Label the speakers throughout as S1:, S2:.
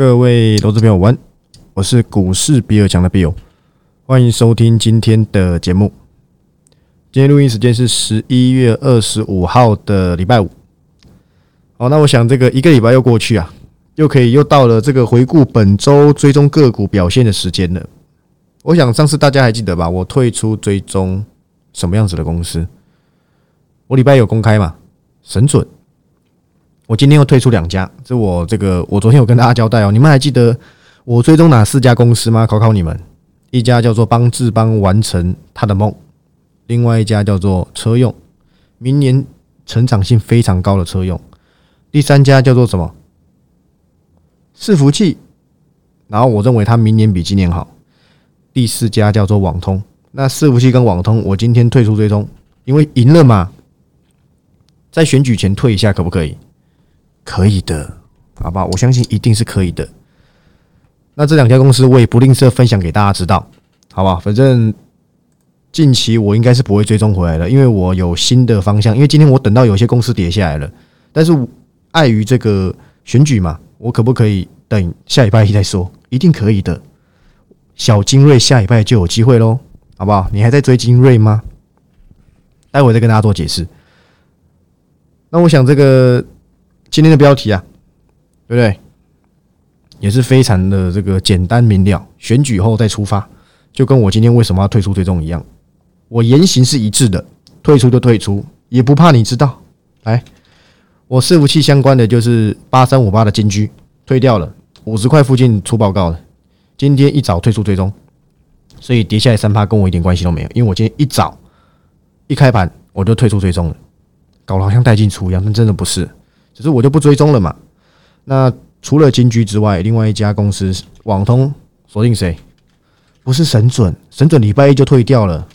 S1: 各位投资朋友，晚，我是股市比尔强的 Bill，欢迎收听今天的节目。今天录音时间是十一月二十五号的礼拜五。好，那我想这个一个礼拜又过去啊，又可以又到了这个回顾本周追踪个股表现的时间了。我想上次大家还记得吧？我退出追踪什么样子的公司？我礼拜有公开嘛？神准。我今天又退出两家，这我这个我昨天有跟大家交代哦。你们还记得我追踪哪四家公司吗？考考你们，一家叫做帮志邦完成他的梦，另外一家叫做车用，明年成长性非常高的车用，第三家叫做什么？伺服器，然后我认为它明年比今年好。第四家叫做网通，那伺服器跟网通，我今天退出追踪，因为赢了嘛，在选举前退一下可不可以？可以的，好吧，我相信一定是可以的。那这两家公司我也不吝啬分享给大家知道，好吧？反正近期我应该是不会追踪回来了，因为我有新的方向。因为今天我等到有些公司跌下来了，但是碍于这个选举嘛，我可不可以等下礼拜一再说？一定可以的。小金瑞下礼拜就有机会喽，好不好？你还在追金瑞吗？待会再跟大家做解释。那我想这个。今天的标题啊，对不对？也是非常的这个简单明了。选举后再出发，就跟我今天为什么要退出追踪一样，我言行是一致的，退出就退出，也不怕你知道。来，我伺服器相关的就是八三五八的金居退掉了，五十块附近出报告了。今天一早退出追踪，所以跌下来三趴跟我一点关系都没有，因为我今天一早一开盘我就退出追踪了，搞得好像带进出一样，但真的不是。只是我就不追踪了嘛。那除了金居之外，另外一家公司网通锁定谁？不是神准，神准礼拜一就退掉了。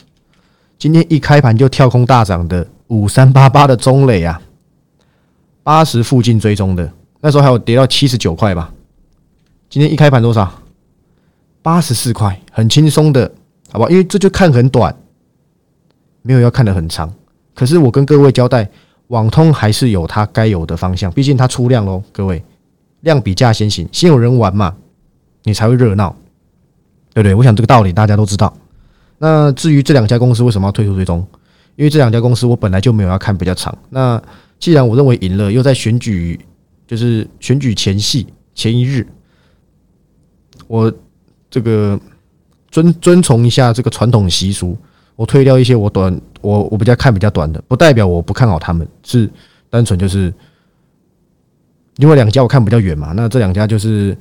S1: 今天一开盘就跳空大涨的五三八八的中磊啊，八十附近追踪的，那时候还有跌到七十九块吧。今天一开盘多少？八十四块，很轻松的，好吧？因为这就看很短，没有要看的很长。可是我跟各位交代。网通还是有它该有的方向，毕竟它出量喽，各位，量比价先行，先有人玩嘛，你才会热闹，对不对？我想这个道理大家都知道。那至于这两家公司为什么要退出追踪？因为这两家公司我本来就没有要看比较长。那既然我认为赢了，又在选举，就是选举前夕前一日，我这个遵遵从一下这个传统习俗。我退掉一些我短我我比较看比较短的，不代表我不看好他们，是单纯就是因为两家我看比较远嘛，那这两家就是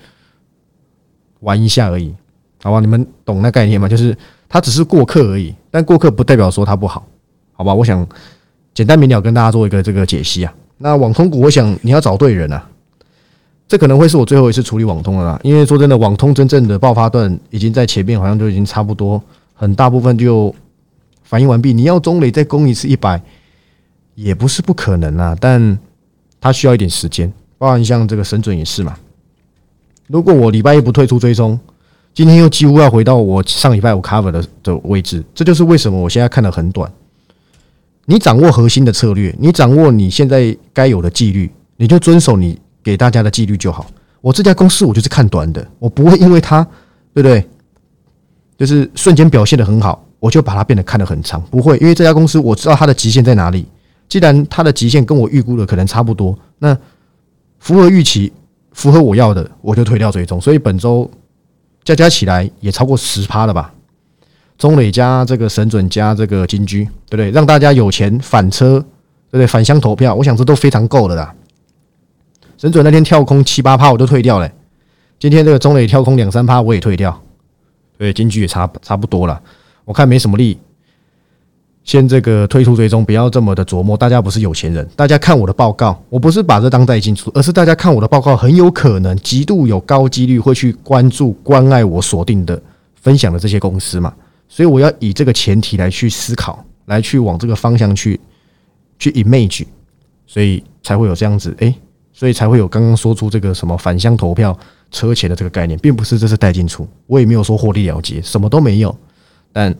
S1: 玩一下而已，好吧？你们懂那概念吗？就是他只是过客而已，但过客不代表说他不好，好吧？我想简单明了跟大家做一个这个解析啊。那网通股，我想你要找对人啊，这可能会是我最后一次处理网通了啦，因为说真的，网通真正的爆发段已经在前面，好像就已经差不多，很大部分就。反应完毕，你要中磊再攻一次一百，也不是不可能啊，但它需要一点时间。包含像这个神准也是嘛。如果我礼拜一不退出追踪，今天又几乎要回到我上礼拜五 cover 的的位置，这就是为什么我现在看的很短。你掌握核心的策略，你掌握你现在该有的纪律，你就遵守你给大家的纪律就好。我这家公司我就是看短的，我不会因为它，对不对？就是瞬间表现的很好。我就把它变得看得很长，不会，因为这家公司我知道它的极限在哪里。既然它的极限跟我预估的可能差不多，那符合预期、符合我要的，我就退掉追踪。所以本周加加起来也超过十趴了吧？中磊加这个神准加这个金居，对不对？让大家有钱返车，对不对？返乡投票，我想这都非常够的啦。神准那天跳空七八趴，我都退掉了。今天这个中磊跳空两三趴，我也退掉。对，金居也差差不多了。我看没什么利，先这个退出追踪，不要这么的琢磨。大家不是有钱人，大家看我的报告，我不是把这当带进出，而是大家看我的报告，很有可能极度有高几率会去关注、关爱我锁定的、分享的这些公司嘛。所以我要以这个前提来去思考，来去往这个方向去去 image，所以才会有这样子，诶，所以才会有刚刚说出这个什么返乡投票车钱的这个概念，并不是这是带进出，我也没有说获利了结，什么都没有。但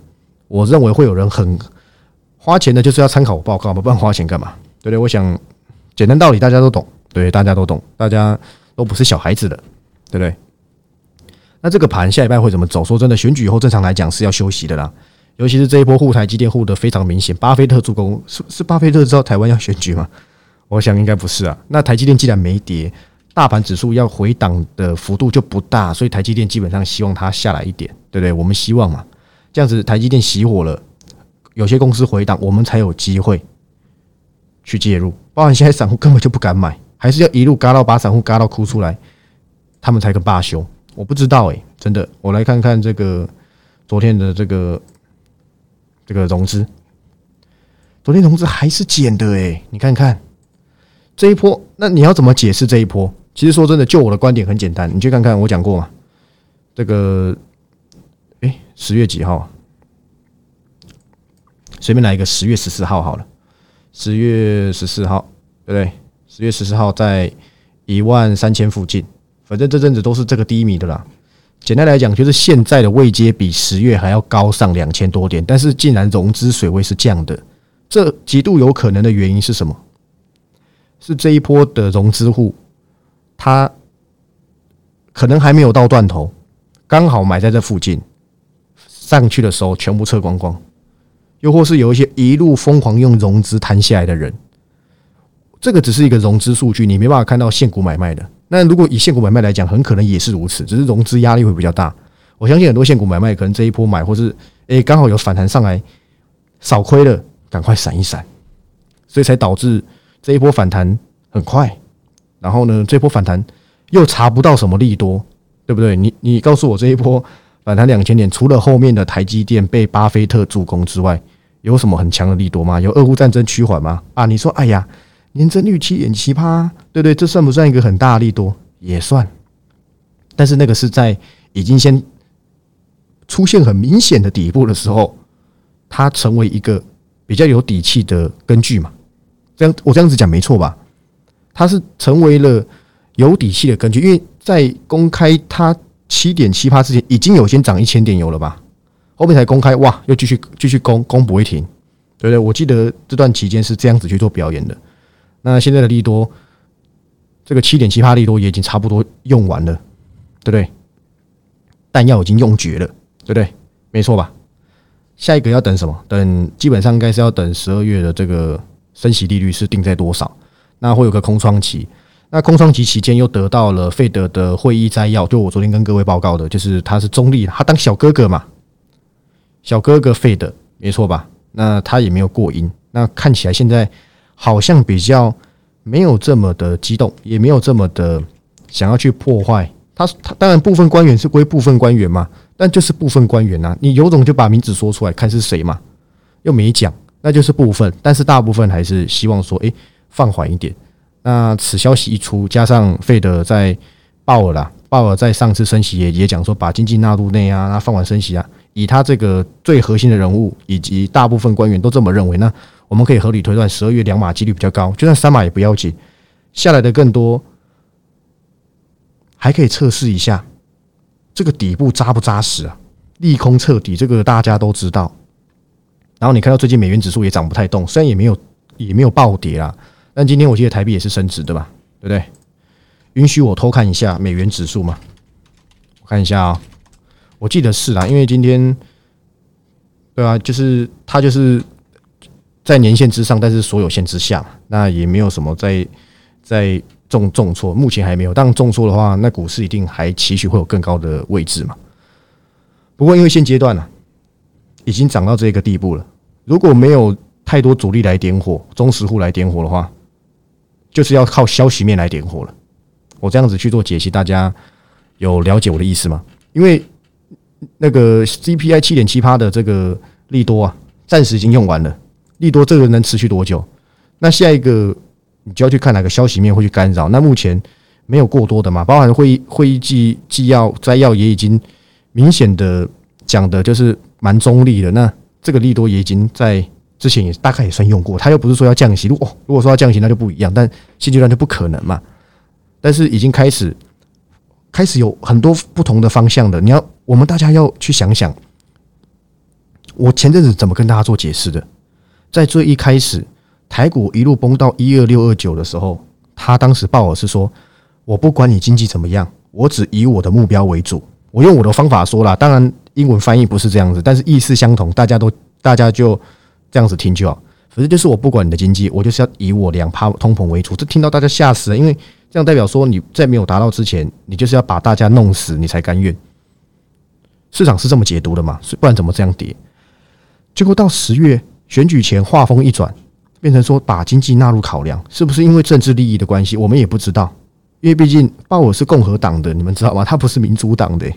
S1: 我认为会有人很花钱的，就是要参考我报告嘛，不然花钱干嘛？对不对？我想简单道理大家都懂，对，大家都懂，大家都不是小孩子的。对不对？那这个盘下一拜会怎么走？说真的，选举以后正常来讲是要休息的啦。尤其是这一波护台积电护的非常明显，巴菲特助攻是是巴菲特知道台湾要选举吗？我想应该不是啊。那台积电既然没跌，大盘指数要回档的幅度就不大，所以台积电基本上希望它下来一点，对不对？我们希望嘛，这样子台积电熄火了，有些公司回档，我们才有机会去介入。包含现在散户根本就不敢买，还是要一路嘎到把散户嘎到哭出来，他们才肯罢休。我不知道诶，真的，我来看看这个昨天的这个。这个融资，昨天融资还是减的哎，你看看这一波，那你要怎么解释这一波？其实说真的，就我的观点很简单，你去看看我讲过嘛。这个，哎，十月几号？随便来一个十月十四号好了。十月十四号，对不对？十月十四号在一万三千附近，反正这阵子都是这个低迷的啦。简单来讲，就是现在的位阶比十月还要高上两千多点，但是竟然融资水位是降的，这极度有可能的原因是什么？是这一波的融资户，他可能还没有到断头，刚好买在这附近，上去的时候全部撤光光，又或是有一些一路疯狂用融资弹下来的人，这个只是一个融资数据，你没办法看到现股买卖的。那如果以现股买卖来讲，很可能也是如此，只是融资压力会比较大。我相信很多现股买卖可能这一波买，或是诶刚好有反弹上来，少亏了，赶快闪一闪，所以才导致这一波反弹很快。然后呢，这波反弹又查不到什么利多，对不对？你你告诉我这一波反弹两千点，除了后面的台积电被巴菲特助攻之外，有什么很强的利多吗？有俄乌战争趋缓吗？啊，你说，哎呀。年增率七点七八，对对，这算不算一个很大的利多？也算，但是那个是在已经先出现很明显的底部的时候，它成为一个比较有底气的根据嘛？这样我这样子讲没错吧？它是成为了有底气的根据，因为在公开它七点七八之前，已经有先涨一千点油了吧？后面才公开，哇，又继续继续攻，攻不会停，对不对？我记得这段期间是这样子去做表演的。那现在的利多，这个七点七八利多也已经差不多用完了，对不对？弹药已经用绝了，对不对？没错吧？下一个要等什么？等基本上应该是要等十二月的这个升息利率是定在多少？那会有个空窗期。那空窗期期间又得到了费德的会议摘要，就我昨天跟各位报告的，就是他是中立，他当小哥哥嘛，小哥哥费德，没错吧？那他也没有过音，那看起来现在。好像比较没有这么的激动，也没有这么的想要去破坏他。他当然部分官员是归部分官员嘛，但就是部分官员呐。你有种就把名字说出来，看是谁嘛？又没讲，那就是部分。但是大部分还是希望说，诶，放缓一点。那此消息一出，加上费德在鲍尔啦，鲍尔在上次升息也也讲说，把经济纳入内啊，那放缓升息啊。以他这个最核心的人物以及大部分官员都这么认为，那。我们可以合理推断，十二月两码几率比较高，就算三码也不要紧。下来的更多，还可以测试一下这个底部扎不扎实啊？利空彻底，这个大家都知道。然后你看到最近美元指数也涨不太动，虽然也没有也没有暴跌啦，但今天我记得台币也是升值的吧？对不对？允许我偷看一下美元指数吗？我看一下啊，我记得是啦，因为今天对啊，就是它就是。在年线之上，但是所有线之下，那也没有什么在在重重挫，目前还没有。但重挫的话，那股市一定还期许会有更高的位置嘛？不过因为现阶段呢，已经涨到这个地步了，如果没有太多主力来点火，中实户来点火的话，就是要靠消息面来点火了。我这样子去做解析，大家有了解我的意思吗？因为那个 CPI 七点七趴的这个利多啊，暂时已经用完了。利多这个能持续多久？那下一个你就要去看哪个消息面会去干扰。那目前没有过多的嘛，包含会议会议纪纪要摘要也已经明显的讲的就是蛮中立的。那这个利多也已经在之前也大概也算用过，他又不是说要降息。如果如果说要降息，那就不一样。但现阶段就不可能嘛。但是已经开始开始有很多不同的方向的。你要我们大家要去想想，我前阵子怎么跟大家做解释的？在最一开始，台股一路崩到一二六二九的时候，他当时鲍尔是说：“我不管你经济怎么样，我只以我的目标为主，我用我的方法说啦。当然，英文翻译不是这样子，但是意思相同，大家都大家就这样子听就好。反正就是我不管你的经济，我就是要以我两趴通膨为主。这听到大家吓死了，因为这样代表说你在没有达到之前，你就是要把大家弄死，你才甘愿。市场是这么解读的嘛？不然怎么这样跌？结果到十月选举前，话锋一转，变成说把经济纳入考量，是不是因为政治利益的关系？我们也不知道，因为毕竟鲍尔是共和党的，你们知道吗？他不是民主党的。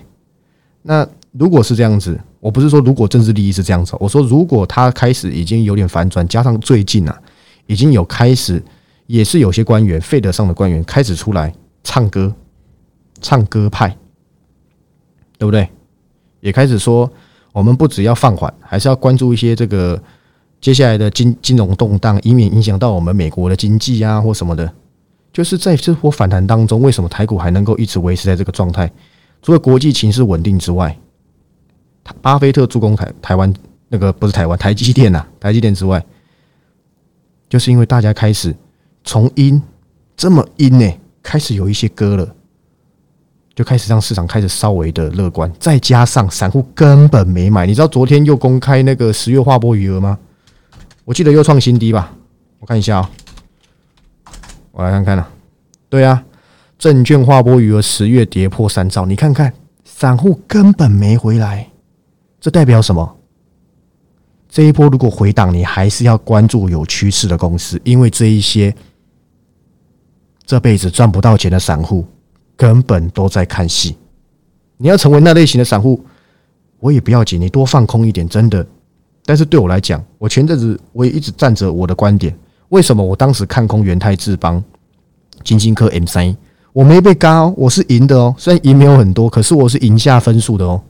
S1: 那如果是这样子，我不是说如果政治利益是这样子，我说如果他开始已经有点反转，加上最近啊，已经有开始也是有些官员费德上的官员开始出来唱歌，唱歌派，对不对？也开始说我们不只要放缓，还是要关注一些这个接下来的金金融动荡，以免影响到我们美国的经济啊或什么的。就是在这波反弹当中，为什么台股还能够一直维持在这个状态？除了国际情势稳定之外，巴菲特助攻台台湾那个不是台湾台积电呐，台积电之外，就是因为大家开始从阴这么阴呢，开始有一些割了，就开始让市场开始稍微的乐观，再加上散户根本没买，你知道昨天又公开那个十月划拨余额吗？我记得又创新低吧，我看一下啊，我来看看啊，对啊。证券划拨余额十月跌破三兆，你看看，散户根本没回来，这代表什么？这一波如果回档，你还是要关注有趋势的公司，因为这一些这辈子赚不到钱的散户根本都在看戏。你要成为那类型的散户，我也不要紧，你多放空一点，真的。但是对我来讲，我前阵子我也一直站着我的观点。为什么我当时看空元泰智邦、金星科 M 三？我没被嘎，我是赢的哦。虽然赢没有很多，可是我是赢下分数的哦。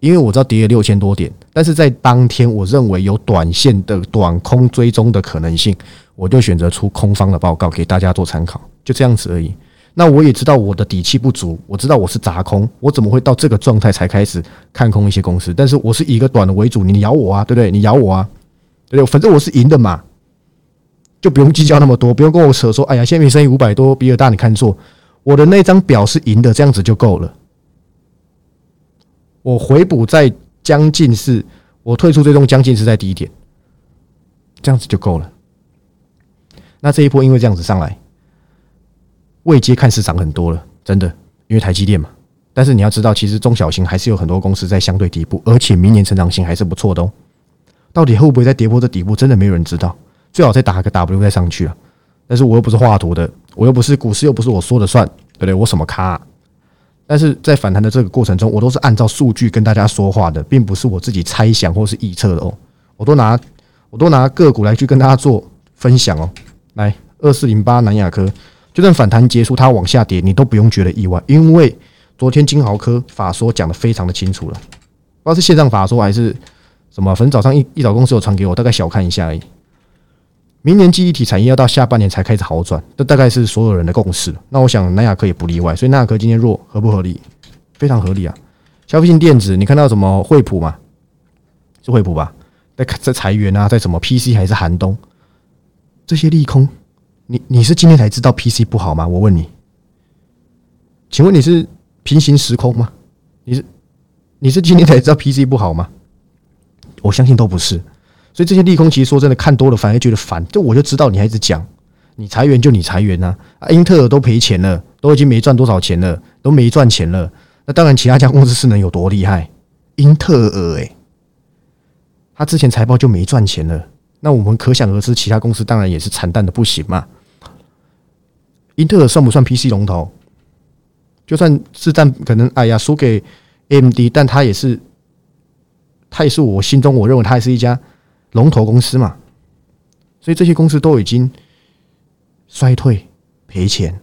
S1: 因为我知道跌了六千多点，但是在当天我认为有短线的短空追踪的可能性，我就选择出空方的报告给大家做参考，就这样子而已。那我也知道我的底气不足，我知道我是砸空，我怎么会到这个状态才开始看空一些公司？但是我是以一个短的为主，你咬我啊，对不对？你咬我啊，对不对？反正我是赢的嘛，就不用计较那么多，不用跟我扯说，哎呀，现在生意五百多，比尔大你看错。我的那张表是赢的，这样子就够了。我回补在将近是，我退出最终将近是在低点，这样子就够了。那这一波因为这样子上来，未接看市场很多了，真的，因为台积电嘛。但是你要知道，其实中小型还是有很多公司在相对底部，而且明年成长性还是不错的哦。到底会不会在跌破这底部，真的没有人知道。最好再打个 W 再上去了。但是我又不是画图的。我又不是股市，又不是我说了算，对不对？我什么咖？但是在反弹的这个过程中，我都是按照数据跟大家说话的，并不是我自己猜想或是预测的哦。我都拿我都拿个股来去跟大家做分享哦。来，二四零八南亚科，就算反弹结束，它往下跌，你都不用觉得意外，因为昨天金豪科法说讲的非常的清楚了，不知道是线上法说还是什么，反正早上一一早公司有传给我，大概小看一下而已。明年记忆体产业要到下半年才开始好转，这大概是所有人的共识。那我想南亚科也不例外，所以南亚科今天弱合不合理？非常合理啊！消费性电子，你看到什么惠普吗？是惠普吧？在在裁员啊，在什么 PC 还是寒冬？这些利空，你你是今天才知道 PC 不好吗？我问你，请问你是平行时空吗？你是你是今天才知道 PC 不好吗？我相信都不是。所以这些利空其实说真的看多了反而觉得烦，这我就知道你还一直讲，你裁员就你裁员呐，啊，英特尔都赔钱了，都已经没赚多少钱了，都没赚钱了，那当然其他家公司是能有多厉害？英特尔诶，他之前财报就没赚钱了，那我们可想而知，其他公司当然也是惨淡的不行嘛。英特尔算不算 PC 龙头？就算是占可能，哎呀，输给 AMD，但它也是，它也是我心中我认为它也是一家。龙头公司嘛，所以这些公司都已经衰退、赔钱、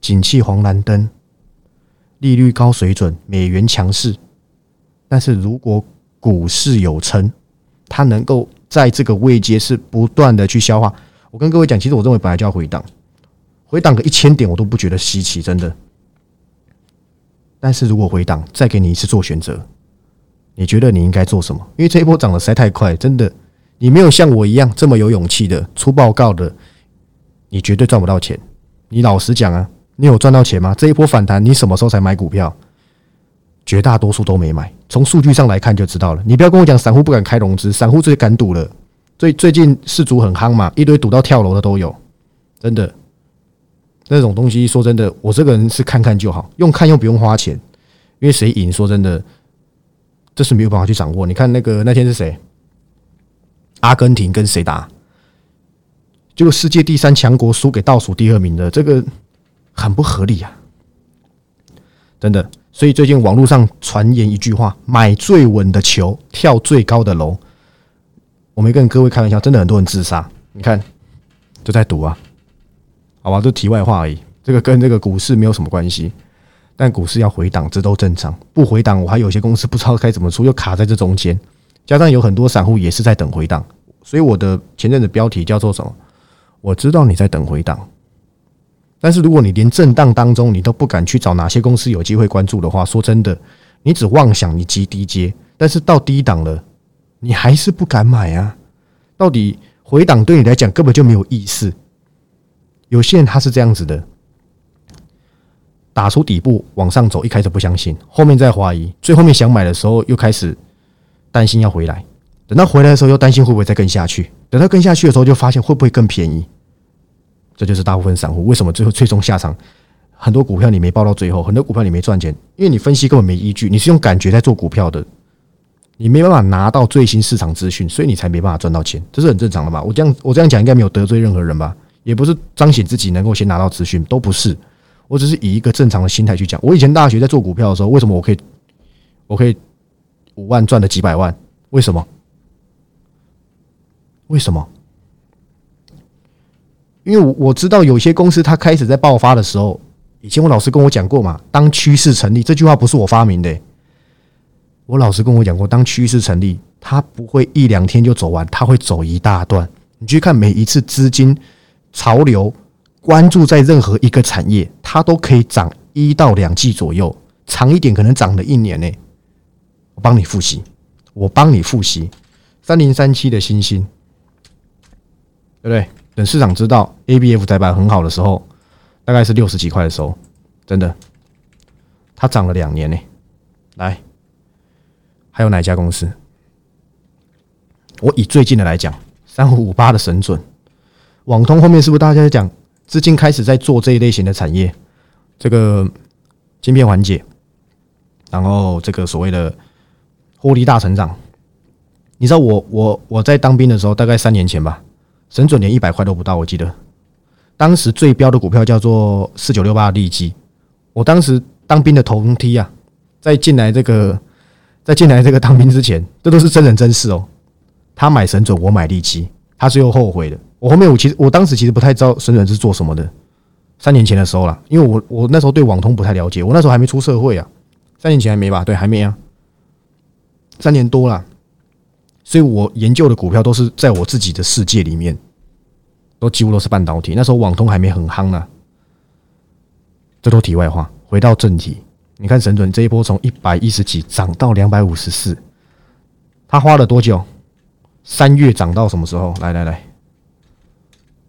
S1: 景气黄蓝灯、利率高水准、美元强势。但是如果股市有撑，它能够在这个位阶是不断的去消化。我跟各位讲，其实我认为本来就要回档，回档个一千点我都不觉得稀奇，真的。但是如果回档，再给你一次做选择。你觉得你应该做什么？因为这一波涨得实在太快，真的，你没有像我一样这么有勇气的出报告的，你绝对赚不到钱。你老实讲啊，你有赚到钱吗？这一波反弹，你什么时候才买股票？绝大多数都没买。从数据上来看就知道了。你不要跟我讲散户不敢开融资，散户最敢赌了。最最近市足很夯嘛，一堆赌到跳楼的都有，真的。那种东西，说真的，我这个人是看看就好，用看又不用花钱，因为谁赢，说真的，这是没有办法去掌握。你看那个那天是谁？阿根廷跟谁打？结果世界第三强国输给倒数第二名的，这个很不合理啊！真的。所以最近网络上传言一句话：买最稳的球，跳最高的楼。我没跟各位开玩笑，真的很多人自杀。你看，就在赌啊。好吧，这题外话而已，这个跟这个股市没有什么关系。但股市要回档，这都正常。不回档，我还有些公司不知道该怎么出，又卡在这中间。加上有很多散户也是在等回档，所以我的前阵子标题叫做什么？我知道你在等回档，但是如果你连震荡当中你都不敢去找哪些公司有机会关注的话，说真的，你只妄想你积低阶，但是到低档了，你还是不敢买啊。到底回档对你来讲根本就没有意思。有些人他是这样子的，打出底部往上走，一开始不相信，后面再怀疑，最后面想买的时候又开始担心要回来，等到回来的时候又担心会不会再跟下去，等到跟下去的时候就发现会不会更便宜，这就是大部分散户为什么最后最终下场，很多股票你没报到最后，很多股票你没赚钱，因为你分析根本没依据，你是用感觉在做股票的，你没办法拿到最新市场资讯，所以你才没办法赚到钱，这是很正常的吧？我这样我这样讲应该没有得罪任何人吧？也不是彰显自己能够先拿到资讯，都不是。我只是以一个正常的心态去讲。我以前大学在做股票的时候，为什么我可以，我可以五万赚了几百万？为什么？为什么？因为我我知道有些公司它开始在爆发的时候，以前我老师跟我讲过嘛，当趋势成立，这句话不是我发明的。我老师跟我讲过，当趋势成立，它不会一两天就走完，它会走一大段。你去看每一次资金。潮流关注在任何一个产业，它都可以涨一到两季左右，长一点可能涨了一年呢。我帮你复习，我帮你复习三零三七的星星，对不对？等市场知道 A B F 窄板很好的时候，大概是六十几块的时候，真的，它涨了两年呢。来，还有哪家公司？我以最近的来讲，三五五八的神准。网通后面是不是大家在讲资金开始在做这一类型的产业？这个晶片环节，然后这个所谓的获利大成长。你知道我我我在当兵的时候，大概三年前吧，神准连一百块都不到，我记得当时最标的股票叫做四九六八利基。我当时当兵的同梯啊，在进来这个在进来这个当兵之前，这都是真人真事哦。他买神准，我买利基，他是又后悔的。我后面我其实我当时其实不太知道神准是做什么的，三年前的时候啦，因为我我那时候对网通不太了解，我那时候还没出社会啊，三年前还没吧？对，还没啊，三年多了，所以我研究的股票都是在我自己的世界里面，都几乎都是半导体。那时候网通还没很夯呢，这都题外话。回到正题，你看神准这一波从一百一十几涨到两百五十四，他花了多久？三月涨到什么时候？来来来。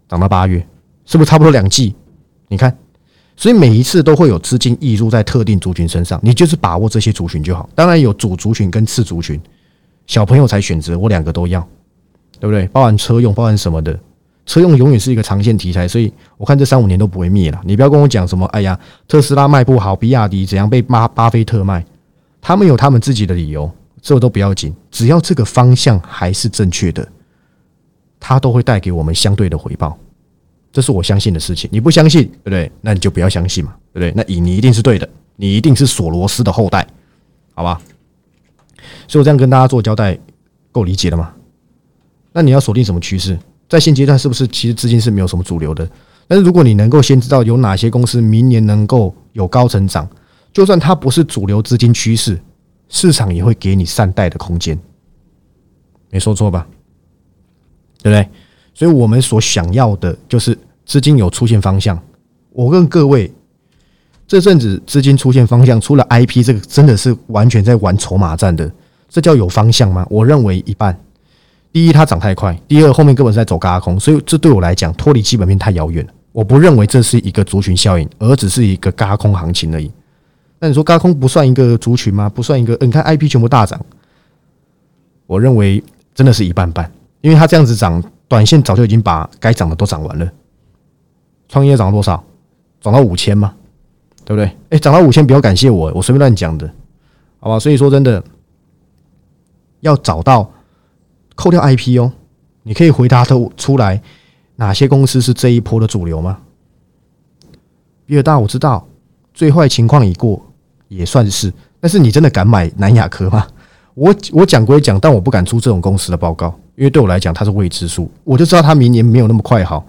S1: 涨到八月，是不是差不多两季？你看，所以每一次都会有资金溢入在特定族群身上，你就是把握这些族群就好。当然有主族群跟次族群，小朋友才选择，我两个都要，对不对？包含车用，包含什么的，车用永远是一个长线题材，所以我看这三五年都不会灭了。你不要跟我讲什么，哎呀，特斯拉卖不好，比亚迪怎样被巴巴菲特卖，他们有他们自己的理由，这都不要紧，只要这个方向还是正确的。它都会带给我们相对的回报，这是我相信的事情。你不相信，对不对？那你就不要相信嘛，对不对？那你你一定是对的，你一定是索罗斯的后代，好吧？所以我这样跟大家做交代，够理解了吗？那你要锁定什么趋势？在现阶段是不是其实资金是没有什么主流的？但是如果你能够先知道有哪些公司明年能够有高成长，就算它不是主流资金趋势，市场也会给你善待的空间，没说错吧？对不对？所以我们所想要的就是资金有出现方向。我问各位，这阵子资金出现方向，除了 IP 这个真的是完全在玩筹码战的，这叫有方向吗？我认为一半。第一，它涨太快；第二，后面根本是在走高空。所以这对我来讲，脱离基本面太遥远了。我我不认为这是一个族群效应，而只是一个嘎空行情而已。那你说嘎空不算一个族群吗？不算一个？你看 I P 全部大涨，我认为真的是一半半，因为它这样子涨，短线早就已经把该涨的都涨完了。创业涨了多少？涨到五千吗？对不对？哎，涨到五千，不要感谢我，我随便乱讲的，好吧？所以说真的要找到扣掉 I P 哦，你可以回答的出来。哪些公司是这一波的主流吗？比尔大我知道，最坏情况已过，也算是。但是你真的敢买南亚科吗？我我讲归讲，但我不敢出这种公司的报告，因为对我来讲它是未知数。我就知道它明年没有那么快好，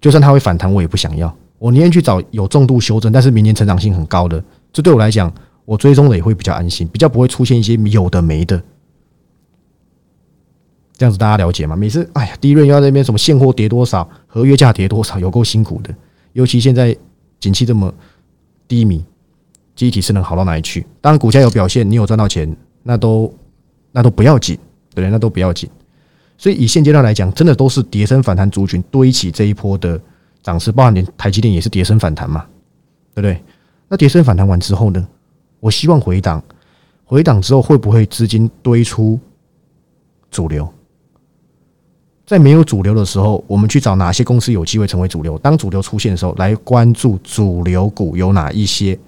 S1: 就算它会反弹，我也不想要。我宁愿去找有重度修正，但是明年成长性很高的。这对我来讲，我追踪的也会比较安心，比较不会出现一些有的没的。这样子大家了解吗？每次哎呀，第一轮要那边什么现货跌多少，合约价跌多少，有够辛苦的。尤其现在景气这么低迷，机体是能好到哪里去？当然股价有表现，你有赚到钱，那都那都不要紧，对，那都不要紧。所以以现阶段来讲，真的都是跌升反弹族群堆起这一波的涨势，包含连台积电也是跌升反弹嘛，对不对？那跌升反弹完之后呢？我希望回档，回档之后会不会资金堆出主流？在没有主流的时候，我们去找哪些公司有机会成为主流？当主流出现的时候，来关注主流股有哪一些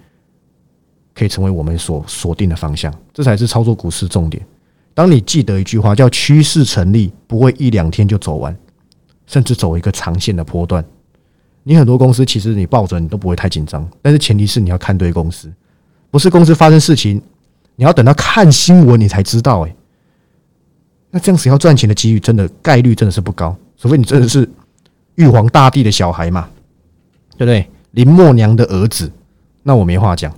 S1: 可以成为我们所锁定的方向，这才是操作股市重点。当你记得一句话叫“趋势成立不会一两天就走完，甚至走一个长线的波段”，你很多公司其实你抱着你都不会太紧张，但是前提是你要看对公司，不是公司发生事情，你要等到看新闻你才知道，哎。那这样子要赚钱的机遇，真的概率真的是不高，除非你真的是玉皇大帝的小孩嘛，对不对？林默娘的儿子，那我没话讲，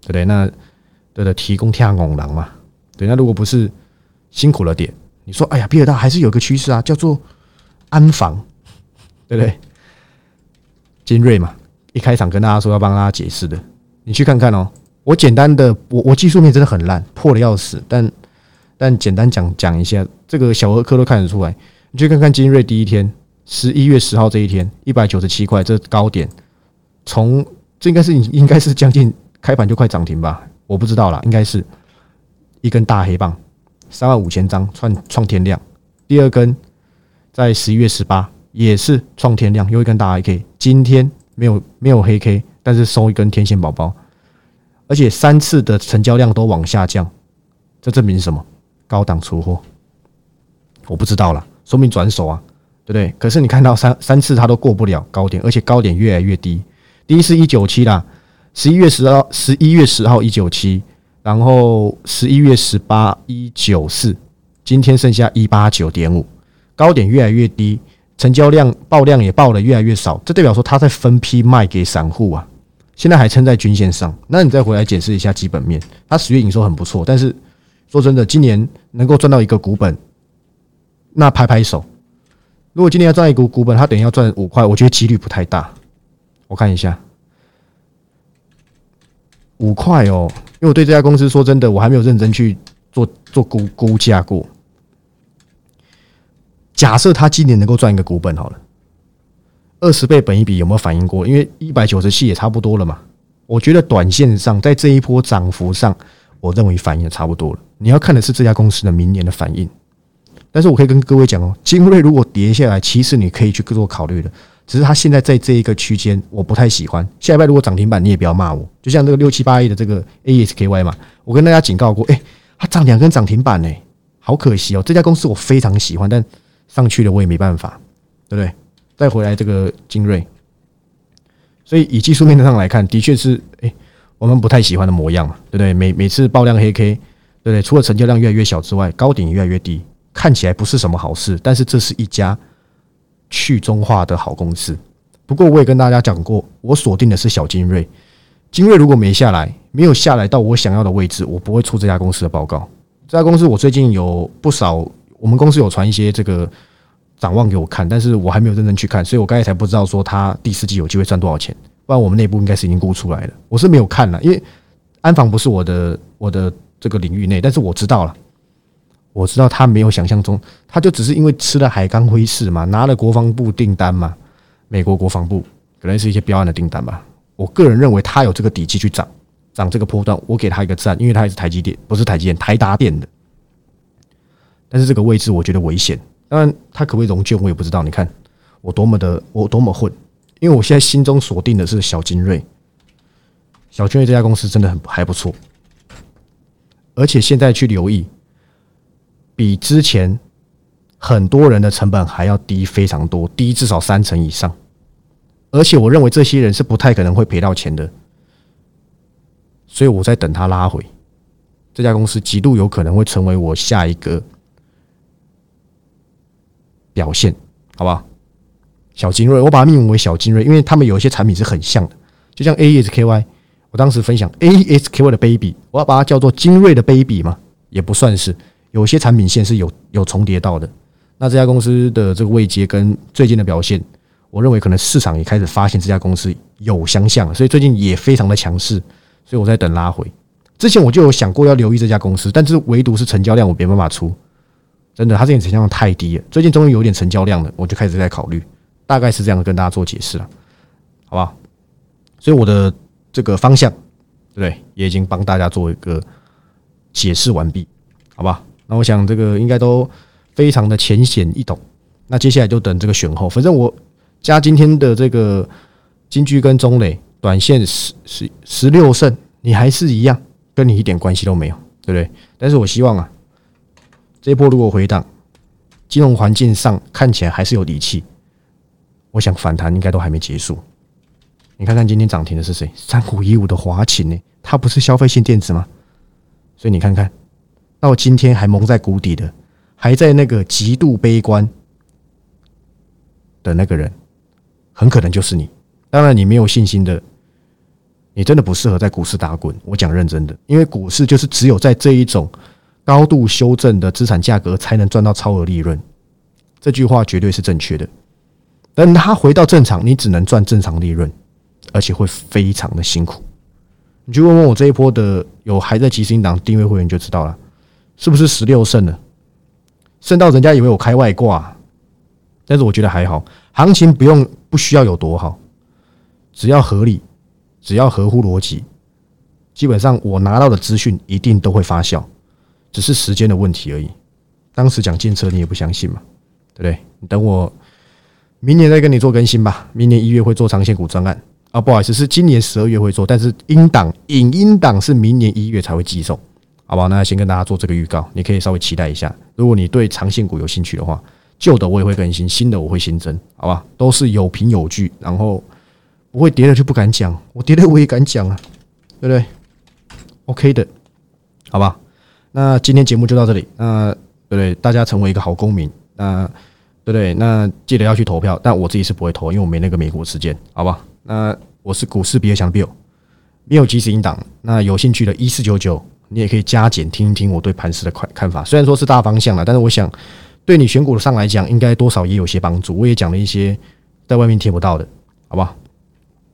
S1: 对不对？那对的，提供天拱狼嘛，对。那如果不是辛苦了点，你说，哎呀，比尔大还是有个趋势啊，叫做安防，对不对？精锐嘛，一开场跟大家说要帮大家解释的，你去看看哦。我简单的，我我技术面真的很烂，破的要死，但。但简单讲讲一下，这个小儿科都看得出来。你去看看金瑞第一天，十一月十号这一天，一百九十七块，这高点，从这应该是应该是将近开盘就快涨停吧？我不知道啦，应该是一根大黑棒，三万五千张创创天量。第二根在十一月十八也是创天量，又一根大黑 K。今天没有没有黑 K，但是收一根天线宝宝，而且三次的成交量都往下降，这证明什么？高档出货，我不知道了，说明转手啊，对不对？可是你看到三三次它都过不了高点，而且高点越来越低。第一是一九七啦，十一月十号，十一月十号一九七，然后十一月十八一九四，今天剩下一八九点五，高点越来越低，成交量爆量也爆的越来越少，这代表说它在分批卖给散户啊。现在还撑在均线上，那你再回来解释一下基本面，它十月营收很不错，但是。说真的，今年能够赚到一个股本，那拍拍手。如果今年要赚一股股本，他等于要赚五块，我觉得几率不太大。我看一下，五块哦，因为我对这家公司说真的，我还没有认真去做做估估价过。假设他今年能够赚一个股本好了，二十倍本一比有没有反应过？因为一百九十七也差不多了嘛。我觉得短线上在这一波涨幅上。我认为反应的差不多了。你要看的是这家公司的明年的反应。但是我可以跟各位讲哦，精锐如果跌下来，其实你可以去做考虑的。只是它现在在这一个区间，我不太喜欢。下一拜如果涨停板，你也不要骂我。就像这个六七八亿的这个 ASKY 嘛，我跟大家警告过，哎，它涨两根涨停板呢，好可惜哦。这家公司我非常喜欢，但上去了我也没办法，对不对？再回来这个精锐，所以以技术面上来看，的确是哎。我们不太喜欢的模样嘛，对不对？每每次爆量黑 K，对不对？除了成交量越来越小之外，高点越来越低，看起来不是什么好事。但是这是一家去中化的好公司。不过我也跟大家讲过，我锁定的是小金瑞。金瑞如果没下来，没有下来到我想要的位置，我不会出这家公司的报告。这家公司我最近有不少，我们公司有传一些这个展望给我看，但是我还没有认真去看，所以我刚才才不知道说他第四季有机会赚多少钱。不然我们内部应该是已经估出来了。我是没有看了，因为安防不是我的我的这个领域内，但是我知道了，我知道他没有想象中，他就只是因为吃了海康威视嘛，拿了国防部订单嘛，美国国防部可能是一些标案的订单吧。我个人认为他有这个底气去涨，涨这个波段，我给他一个赞，因为他也是台积电，不是台积电，台达电的。但是这个位置我觉得危险，当然他可不可以融券我也不知道。你看我多么的我多么混，因为我现在心中锁定的是小金瑞，小金瑞这家公司真的很还不错，而且现在去留意，比之前很多人的成本还要低非常多，低至少三成以上。而且我认为这些人是不太可能会赔到钱的，所以我在等他拉回。这家公司极度有可能会成为我下一个表现，好不好？小金瑞，我把它命名为小金瑞，因为他们有一些产品是很像的，就像 A S K Y，我当时分享 A S K Y 的 baby，我要把它叫做精锐的 baby 嘛，也不算是，有些产品线是有有重叠到的。那这家公司的这个位阶跟最近的表现。我认为可能市场也开始发现这家公司有相像，所以最近也非常的强势，所以我在等拉回。之前我就有想过要留意这家公司，但是唯独是成交量我没办法出，真的，它这点成交量太低了。最近终于有点成交量了，我就开始在考虑，大概是这样跟大家做解释了，好不好？所以我的这个方向，对？也已经帮大家做一个解释完毕，好吧？那我想这个应该都非常的浅显易懂。那接下来就等这个选后，反正我。加今天的这个金居跟中磊短线十十十六胜，你还是一样，跟你一点关系都没有，对不对？但是我希望啊，这一波如果回档，金融环境上看起来还是有底气，我想反弹应该都还没结束。你看看今天涨停的是谁？三五一五的华勤呢？它不是消费性电子吗？所以你看看到今天还蒙在鼓底的，还在那个极度悲观的那个人。很可能就是你，当然你没有信心的，你真的不适合在股市打滚。我讲认真的，因为股市就是只有在这一种高度修正的资产价格才能赚到超额利润。这句话绝对是正确的。等它回到正常，你只能赚正常利润，而且会非常的辛苦。你去问问我这一波的有还在吉星档订阅会员就知道了，是不是十六胜了？胜到人家以为我开外挂，但是我觉得还好。行情不用不需要有多好，只要合理，只要合乎逻辑，基本上我拿到的资讯一定都会发酵，只是时间的问题而已。当时讲建车你也不相信嘛，对不对？你等我明年再跟你做更新吧。明年一月会做长线股专案啊，不好意思，是今年十二月会做，但是英档影音档是明年一月才会寄送，好吧？那先跟大家做这个预告，你可以稍微期待一下。如果你对长线股有兴趣的话。旧的我也会更新，新的我会新增，好吧？都是有凭有据，然后不会跌了就不敢讲，我跌了我也敢讲啊，对不对？OK 的，好吧？那今天节目就到这里，那对不对？大家成为一个好公民，那对不对？那记得要去投票，但我自己是不会投，因为我没那个美国时间，好吧？那我是股市比尔强 Bill，没有及时引导，那有兴趣的一四九九，你也可以加减听一听我对盘石的看看法，虽然说是大方向了，但是我想。对你选股上来讲，应该多少也有些帮助。我也讲了一些在外面听不到的，好不好？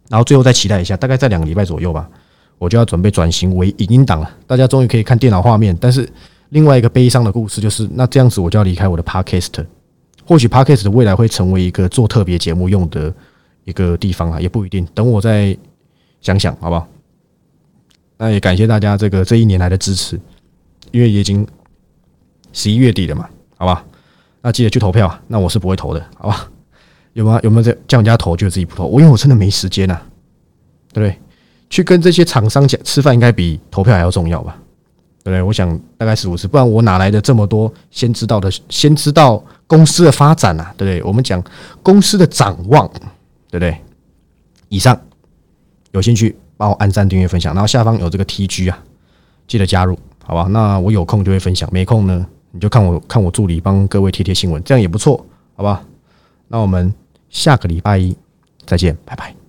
S1: 然后最后再期待一下，大概在两个礼拜左右吧，我就要准备转型为影音档了。大家终于可以看电脑画面。但是另外一个悲伤的故事就是，那这样子我就要离开我的 Podcast。或许 Podcast 的未来会成为一个做特别节目用的一个地方啊，也不一定。等我再想想，好不好？那也感谢大家这个这一年来的支持，因为已经十一月底了嘛，好吧？那记得去投票！那我是不会投的，好吧？有吗？有没有在叫人家投就自己不投？我因为我真的没时间呐，对不对？去跟这些厂商讲吃饭，应该比投票还要重要吧？对不对？我想大概是如此，不然我哪来的这么多先知道的？先知道公司的发展啊，对不对？我们讲公司的展望，对不对？以上有兴趣帮我按赞、订阅、分享，然后下方有这个 T G 啊，记得加入，好吧？那我有空就会分享，没空呢？你就看我看我助理帮各位贴贴新闻，这样也不错，好吧？那我们下个礼拜一再见，拜拜。